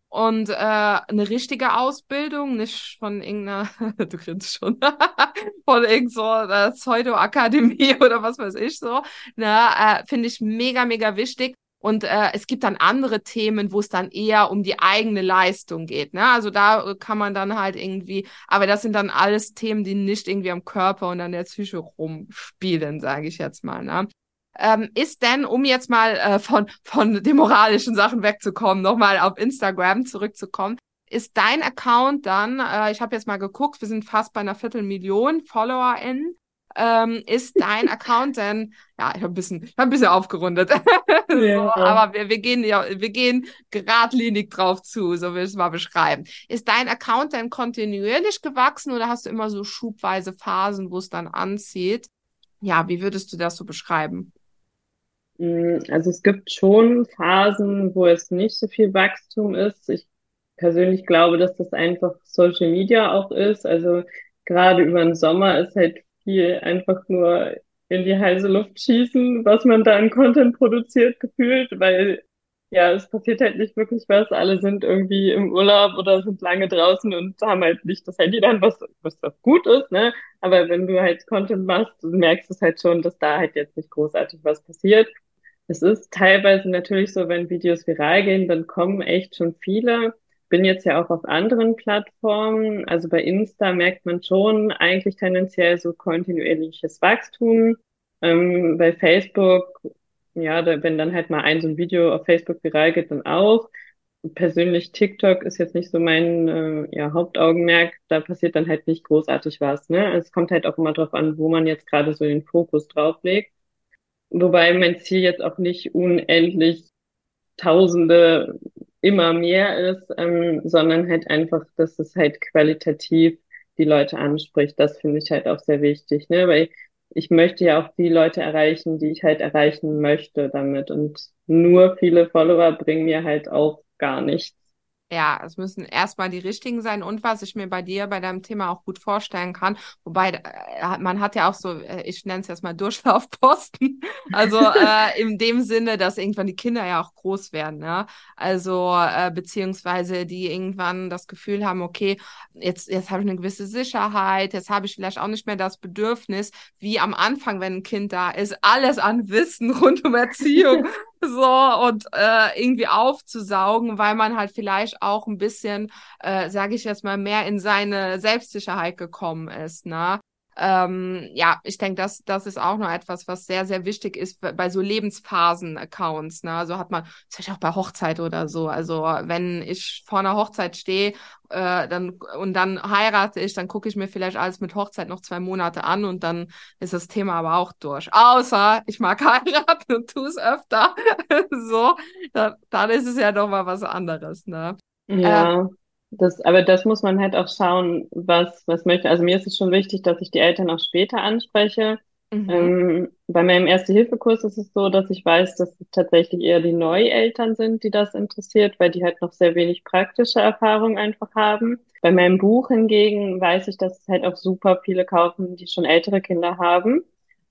Speaker 2: und äh, eine richtige Ausbildung, nicht von irgendeiner, du grinst schon, von irgend so einer Pseudo-Akademie oder was weiß ich so, ne, äh, finde ich mega, mega wichtig. Und äh, es gibt dann andere Themen, wo es dann eher um die eigene Leistung geht. Ne? Also da kann man dann halt irgendwie, aber das sind dann alles Themen, die nicht irgendwie am Körper und an der Psyche rumspielen, sage ich jetzt mal. Ne? Ähm, ist denn, um jetzt mal äh, von, von den moralischen Sachen wegzukommen, nochmal auf Instagram zurückzukommen, ist dein Account dann, äh, ich habe jetzt mal geguckt, wir sind fast bei einer Viertelmillion FollowerInnen, ähm, ist dein Account denn, ja, ich habe ein bisschen, ich hab ein bisschen aufgerundet, ja. so, aber wir, wir gehen ja, wir gehen geradlinig drauf zu, so will ich es mal beschreiben. Ist dein Account denn kontinuierlich gewachsen oder hast du immer so schubweise Phasen, wo es dann anzieht? Ja, wie würdest du das so beschreiben?
Speaker 1: Mm, also es gibt schon Phasen, wo es nicht so viel Wachstum ist. Ich persönlich glaube, dass das einfach Social Media auch ist. Also gerade über den Sommer ist halt viel einfach nur in die heiße Luft schießen, was man da an Content produziert gefühlt, weil ja, es passiert halt nicht wirklich was. Alle sind irgendwie im Urlaub oder sind lange draußen und haben halt nicht das Handy dann, was, was gut ist, ne? Aber wenn du halt Content machst, merkst du es halt schon, dass da halt jetzt nicht großartig was passiert. Es ist teilweise natürlich so, wenn Videos viral gehen, dann kommen echt schon viele. Bin jetzt ja auch auf anderen Plattformen. Also bei Insta merkt man schon eigentlich tendenziell so kontinuierliches Wachstum. Ähm, bei Facebook, ja, da, wenn dann halt mal ein so ein Video auf Facebook viral geht, dann auch. Persönlich TikTok ist jetzt nicht so mein äh, ja, Hauptaugenmerk. Da passiert dann halt nicht großartig was. Ne? Es kommt halt auch immer drauf an, wo man jetzt gerade so den Fokus drauf legt. Wobei mein Ziel jetzt auch nicht unendlich Tausende immer mehr ist, ähm, sondern halt einfach, dass es halt qualitativ die Leute anspricht. Das finde ich halt auch sehr wichtig, ne? Weil ich möchte ja auch die Leute erreichen, die ich halt erreichen möchte damit. Und nur viele Follower bringen mir halt auch gar nichts
Speaker 2: ja, es müssen erstmal die richtigen sein und was ich mir bei dir bei deinem Thema auch gut vorstellen kann, wobei äh, man hat ja auch so, äh, ich nenne es jetzt mal Durchlaufposten, also äh, in dem Sinne, dass irgendwann die Kinder ja auch groß werden, ne? also äh, beziehungsweise die irgendwann das Gefühl haben, okay, jetzt, jetzt habe ich eine gewisse Sicherheit, jetzt habe ich vielleicht auch nicht mehr das Bedürfnis, wie am Anfang, wenn ein Kind da ist, alles an Wissen rund um Erziehung so und äh, irgendwie aufzusaugen, weil man halt vielleicht auch ein bisschen, äh, sage ich jetzt mal, mehr in seine Selbstsicherheit gekommen ist, ne? Ähm, ja, ich denke, das, das ist auch noch etwas, was sehr, sehr wichtig ist bei so Lebensphasen-Accounts. Ne? Also hat man, Beispiel auch bei Hochzeit oder so. Also wenn ich vor einer Hochzeit stehe äh, dann, und dann heirate ich, dann gucke ich mir vielleicht alles mit Hochzeit noch zwei Monate an und dann ist das Thema aber auch durch. Außer ich mag heiraten und tue es öfter. so, dann, dann ist es ja doch mal was anderes. Ne?
Speaker 1: Ja. Ähm, das, aber das muss man halt auch schauen, was, was möchte. Also mir ist es schon wichtig, dass ich die Eltern auch später anspreche. Mhm. Ähm, bei meinem Erste-Hilfe-Kurs ist es so, dass ich weiß, dass es tatsächlich eher die Neueltern sind, die das interessiert, weil die halt noch sehr wenig praktische Erfahrung einfach haben. Bei meinem Buch hingegen weiß ich, dass es halt auch super viele kaufen, die schon ältere Kinder haben.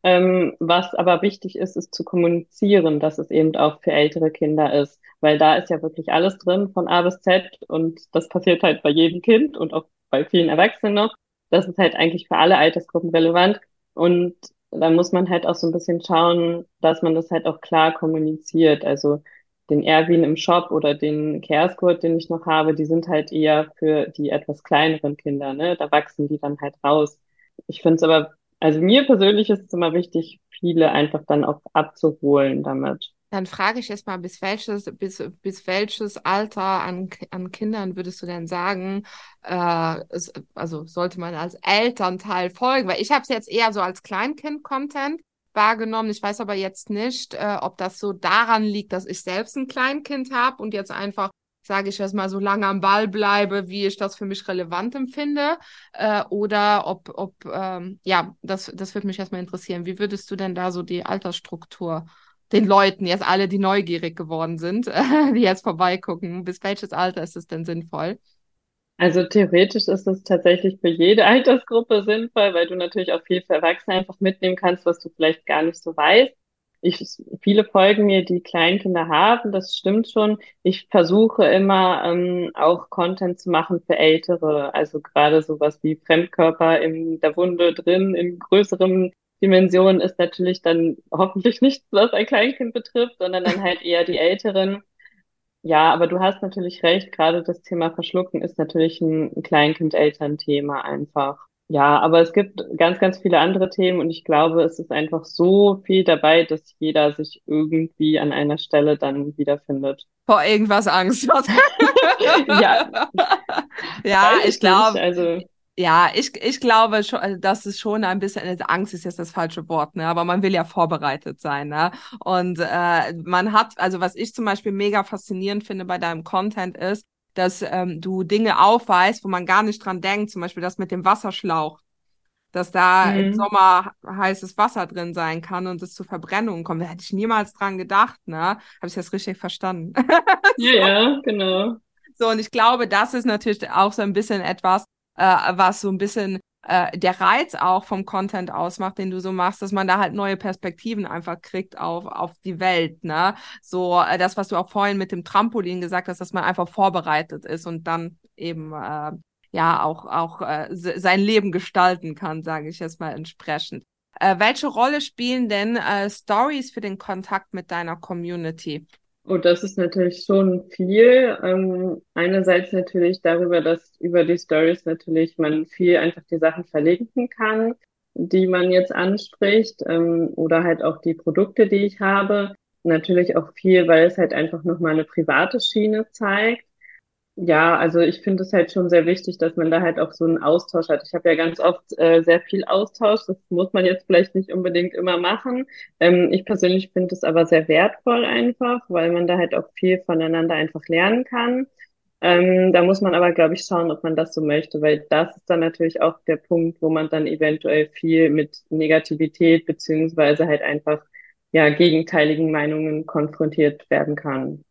Speaker 1: Ähm, was aber wichtig ist, ist zu kommunizieren, dass es eben auch für ältere Kinder ist weil da ist ja wirklich alles drin von A bis Z und das passiert halt bei jedem Kind und auch bei vielen Erwachsenen noch. Das ist halt eigentlich für alle Altersgruppen relevant und da muss man halt auch so ein bisschen schauen, dass man das halt auch klar kommuniziert. Also den Erwin im Shop oder den Kersgurt, den ich noch habe, die sind halt eher für die etwas kleineren Kinder, ne? Da wachsen die dann halt raus. Ich finde es aber, also mir persönlich ist es immer wichtig, viele einfach dann auch abzuholen damit.
Speaker 2: Dann frage ich jetzt mal, bis welches, bis, bis welches Alter an, an Kindern würdest du denn sagen, äh, es, also sollte man als Elternteil folgen? Weil ich habe es jetzt eher so als Kleinkind-Content wahrgenommen. Ich weiß aber jetzt nicht, äh, ob das so daran liegt, dass ich selbst ein Kleinkind habe und jetzt einfach sage ich jetzt mal, so lange am Ball bleibe, wie ich das für mich relevant empfinde, äh, oder ob, ob ähm, ja, das, das würde mich erstmal interessieren. Wie würdest du denn da so die Altersstruktur den Leuten, jetzt alle, die neugierig geworden sind, die jetzt vorbeigucken, bis welches Alter ist es denn sinnvoll?
Speaker 1: Also theoretisch ist es tatsächlich für jede Altersgruppe sinnvoll, weil du natürlich auch viel für Erwachsene einfach mitnehmen kannst, was du vielleicht gar nicht so weißt. Ich, viele folgen mir, die Kleinkinder haben, das stimmt schon. Ich versuche immer ähm, auch Content zu machen für Ältere, also gerade sowas wie Fremdkörper in der Wunde drin, in größeren Dimensionen ist natürlich dann hoffentlich nichts, was ein Kleinkind betrifft, sondern dann halt eher die Älteren. Ja, aber du hast natürlich recht, gerade das Thema Verschlucken ist natürlich ein Kleinkind-Eltern-Thema einfach. Ja, aber es gibt ganz, ganz viele andere Themen und ich glaube, es ist einfach so viel dabei, dass jeder sich irgendwie an einer Stelle dann wiederfindet.
Speaker 2: Vor irgendwas Angst hat.
Speaker 1: ja.
Speaker 2: Ja, ich, ich glaube. Also ja, ich, ich glaube, schon, also das ist schon ein bisschen, also Angst ist jetzt das falsche Wort, ne? aber man will ja vorbereitet sein. Ne? Und äh, man hat, also was ich zum Beispiel mega faszinierend finde bei deinem Content ist, dass ähm, du Dinge aufweist, wo man gar nicht dran denkt, zum Beispiel das mit dem Wasserschlauch, dass da mhm. im Sommer heißes Wasser drin sein kann und es zu Verbrennungen kommt. Da hätte ich niemals dran gedacht, ne? Habe ich das richtig verstanden?
Speaker 1: so. Ja, ja, genau.
Speaker 2: So, und ich glaube, das ist natürlich auch so ein bisschen etwas, äh, was so ein bisschen äh, der Reiz auch vom Content ausmacht, den du so machst, dass man da halt neue Perspektiven einfach kriegt auf, auf die Welt, ne? So äh, das, was du auch vorhin mit dem Trampolin gesagt hast, dass man einfach vorbereitet ist und dann eben äh, ja auch, auch äh, sein Leben gestalten kann, sage ich jetzt mal entsprechend. Äh, welche Rolle spielen denn äh, Stories für den Kontakt mit deiner Community?
Speaker 1: Und das ist natürlich schon viel. Ähm, einerseits natürlich darüber, dass über die Stories natürlich man viel einfach die Sachen verlinken kann, die man jetzt anspricht, ähm, oder halt auch die Produkte, die ich habe. Natürlich auch viel, weil es halt einfach nochmal eine private Schiene zeigt. Ja, also ich finde es halt schon sehr wichtig, dass man da halt auch so einen Austausch hat. Ich habe ja ganz oft äh, sehr viel Austausch. Das muss man jetzt vielleicht nicht unbedingt immer machen. Ähm, ich persönlich finde es aber sehr wertvoll einfach, weil man da halt auch viel voneinander einfach lernen kann. Ähm, da muss man aber, glaube ich, schauen, ob man das so möchte, weil das ist dann natürlich auch der Punkt, wo man dann eventuell viel mit Negativität beziehungsweise halt einfach ja gegenteiligen Meinungen konfrontiert werden kann.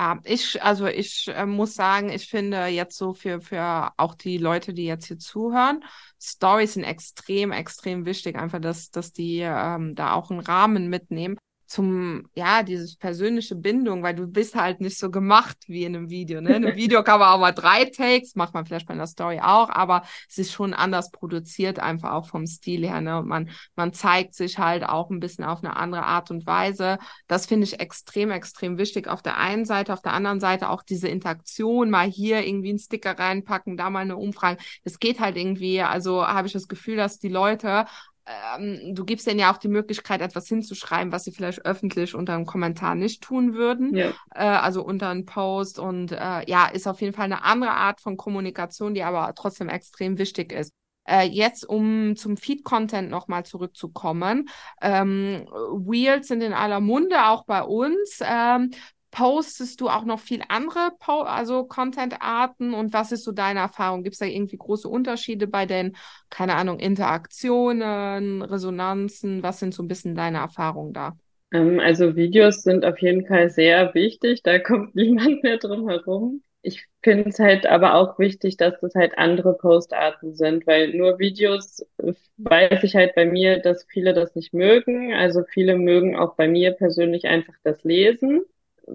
Speaker 2: Ja, ich, also ich äh, muss sagen, ich finde jetzt so für, für auch die Leute, die jetzt hier zuhören, Stories sind extrem, extrem wichtig, einfach, dass, dass die ähm, da auch einen Rahmen mitnehmen zum, ja, dieses persönliche Bindung, weil du bist halt nicht so gemacht wie in einem Video. Ne? In einem Video kann man auch mal drei Takes, macht man vielleicht bei einer Story auch, aber es ist schon anders produziert, einfach auch vom Stil her. Ne? Und man, man zeigt sich halt auch ein bisschen auf eine andere Art und Weise. Das finde ich extrem, extrem wichtig. Auf der einen Seite, auf der anderen Seite auch diese Interaktion, mal hier irgendwie einen Sticker reinpacken, da mal eine Umfrage. Das geht halt irgendwie, also habe ich das Gefühl, dass die Leute ähm, du gibst denen ja auch die Möglichkeit, etwas hinzuschreiben, was sie vielleicht öffentlich unter einem Kommentar nicht tun würden. Ja. Äh, also unter einem Post. Und äh, ja, ist auf jeden Fall eine andere Art von Kommunikation, die aber trotzdem extrem wichtig ist. Äh, jetzt, um zum Feed-Content nochmal zurückzukommen. Ähm, Wheels sind in aller Munde, auch bei uns. Ähm, postest du auch noch viel andere po also Content-Arten und was ist so deine Erfahrung? Gibt es da irgendwie große Unterschiede bei den, keine Ahnung, Interaktionen, Resonanzen? Was sind so ein bisschen deine Erfahrungen da?
Speaker 1: Ähm, also Videos sind auf jeden Fall sehr wichtig, da kommt niemand mehr drum herum. Ich finde es halt aber auch wichtig, dass das halt andere Postarten sind, weil nur Videos äh, weiß ich halt bei mir, dass viele das nicht mögen. Also viele mögen auch bei mir persönlich einfach das Lesen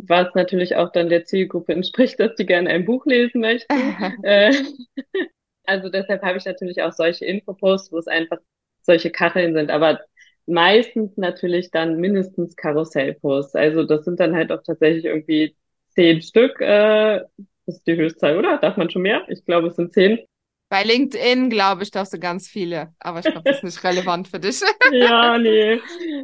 Speaker 1: was natürlich auch dann der Zielgruppe entspricht, dass die gerne ein Buch lesen möchten. Äh, also deshalb habe ich natürlich auch solche Infoposts, wo es einfach solche Kacheln sind, aber meistens natürlich dann mindestens Karussellposts. Also das sind dann halt auch tatsächlich irgendwie zehn Stück. Äh, das ist die Höchstzahl, oder? Darf man schon mehr? Ich glaube, es sind zehn.
Speaker 2: Bei LinkedIn, glaube ich, darfst du ganz viele, aber ich glaube, das ist nicht relevant für dich.
Speaker 1: ja, nee.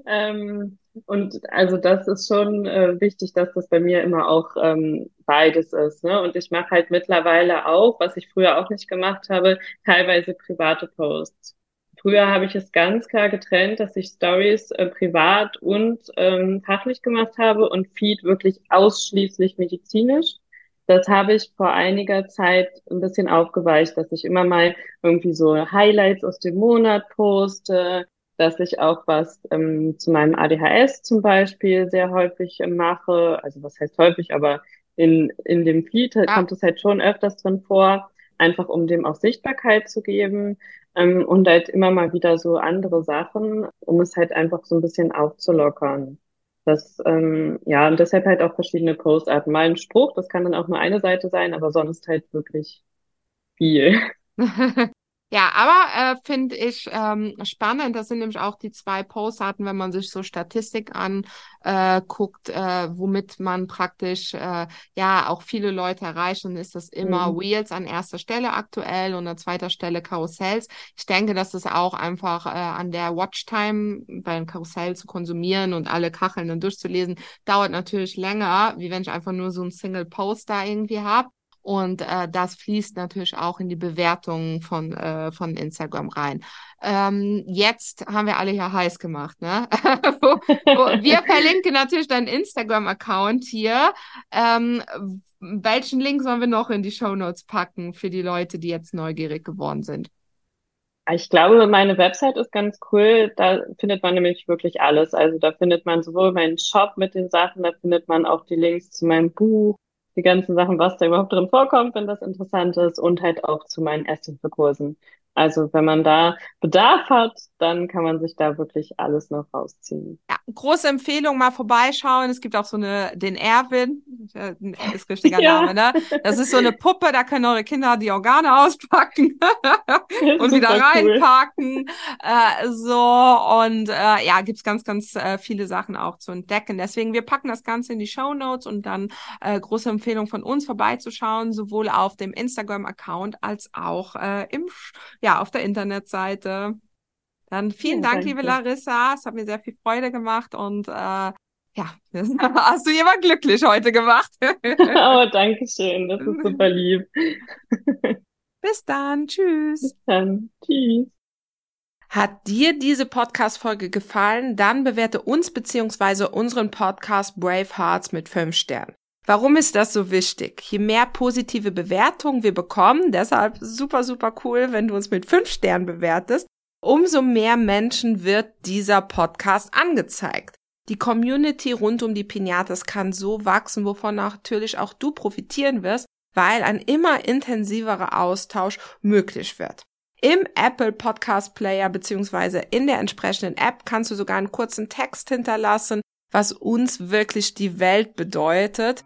Speaker 1: Ähm, und also das ist schon äh, wichtig, dass das bei mir immer auch ähm, beides ist. Ne? Und ich mache halt mittlerweile auch, was ich früher auch nicht gemacht habe, teilweise private Posts. Früher habe ich es ganz klar getrennt, dass ich Stories äh, privat und ähm, fachlich gemacht habe und Feed wirklich ausschließlich medizinisch. Das habe ich vor einiger Zeit ein bisschen aufgeweicht, dass ich immer mal irgendwie so Highlights aus dem Monat poste, dass ich auch was ähm, zu meinem ADHS zum Beispiel sehr häufig äh, mache. Also was heißt häufig, aber in, in dem Feed ja. kommt es halt schon öfters drin vor, einfach um dem auch Sichtbarkeit zu geben ähm, und halt immer mal wieder so andere Sachen, um es halt einfach so ein bisschen aufzulockern. Das, ähm, ja, und deshalb halt auch verschiedene Postarten. Mal ein Spruch, das kann dann auch nur eine Seite sein, aber sonst halt wirklich viel.
Speaker 2: Ja, aber äh, finde ich ähm, spannend. Das sind nämlich auch die zwei Postarten, wenn man sich so Statistik anguckt, äh, äh, womit man praktisch äh, ja auch viele Leute erreicht. Und ist das immer mhm. Wheels an erster Stelle aktuell und an zweiter Stelle Karussells. Ich denke, dass das auch einfach äh, an der Watchtime, weil ein Karussell zu konsumieren und alle Kacheln dann durchzulesen, dauert natürlich länger, wie wenn ich einfach nur so ein Single Post da irgendwie habe. Und äh, das fließt natürlich auch in die Bewertung von, äh, von Instagram rein. Ähm, jetzt haben wir alle hier heiß gemacht, ne? wir verlinken natürlich deinen Instagram-Account hier. Ähm, welchen Link sollen wir noch in die Show Notes packen für die Leute, die jetzt neugierig geworden sind?
Speaker 1: Ich glaube, meine Website ist ganz cool. Da findet man nämlich wirklich alles. Also da findet man sowohl meinen Shop mit den Sachen, da findet man auch die Links zu meinem Buch, die ganzen Sachen, was da überhaupt drin vorkommt, wenn das interessant ist und halt auch zu meinen Ersthilfekursen. Also wenn man da Bedarf hat, dann kann man sich da wirklich alles noch rausziehen.
Speaker 2: Ja, große Empfehlung, mal vorbeischauen. Es gibt auch so eine, den Erwin, ist richtiger ja. Name, ne? Das ist so eine Puppe, da können eure Kinder die Organe auspacken und wieder reinpacken. Cool. Äh, so, und äh, ja, gibt's ganz, ganz äh, viele Sachen auch zu entdecken. Deswegen, wir packen das Ganze in die Show Notes und dann äh, große Empfehlung von uns vorbeizuschauen, sowohl auf dem Instagram-Account als auch äh, im ja, auf der Internetseite. Dann vielen ja, Dank, danke. liebe Larissa. Es hat mir sehr viel Freude gemacht und äh, ja, hast du jemand glücklich heute gemacht.
Speaker 1: oh, danke schön. Das ist super lieb.
Speaker 2: Bis dann. Tschüss.
Speaker 1: Bis dann. Tschüss.
Speaker 2: Hat dir diese Podcast-Folge gefallen? Dann bewerte uns beziehungsweise unseren Podcast Brave Hearts mit fünf Sternen. Warum ist das so wichtig? Je mehr positive Bewertungen wir bekommen, deshalb super, super cool, wenn du uns mit fünf Sternen bewertest, umso mehr Menschen wird dieser Podcast angezeigt. Die Community rund um die Pinatas kann so wachsen, wovon natürlich auch du profitieren wirst, weil ein immer intensiverer Austausch möglich wird. Im Apple Podcast Player beziehungsweise in der entsprechenden App kannst du sogar einen kurzen Text hinterlassen, was uns wirklich die Welt bedeutet.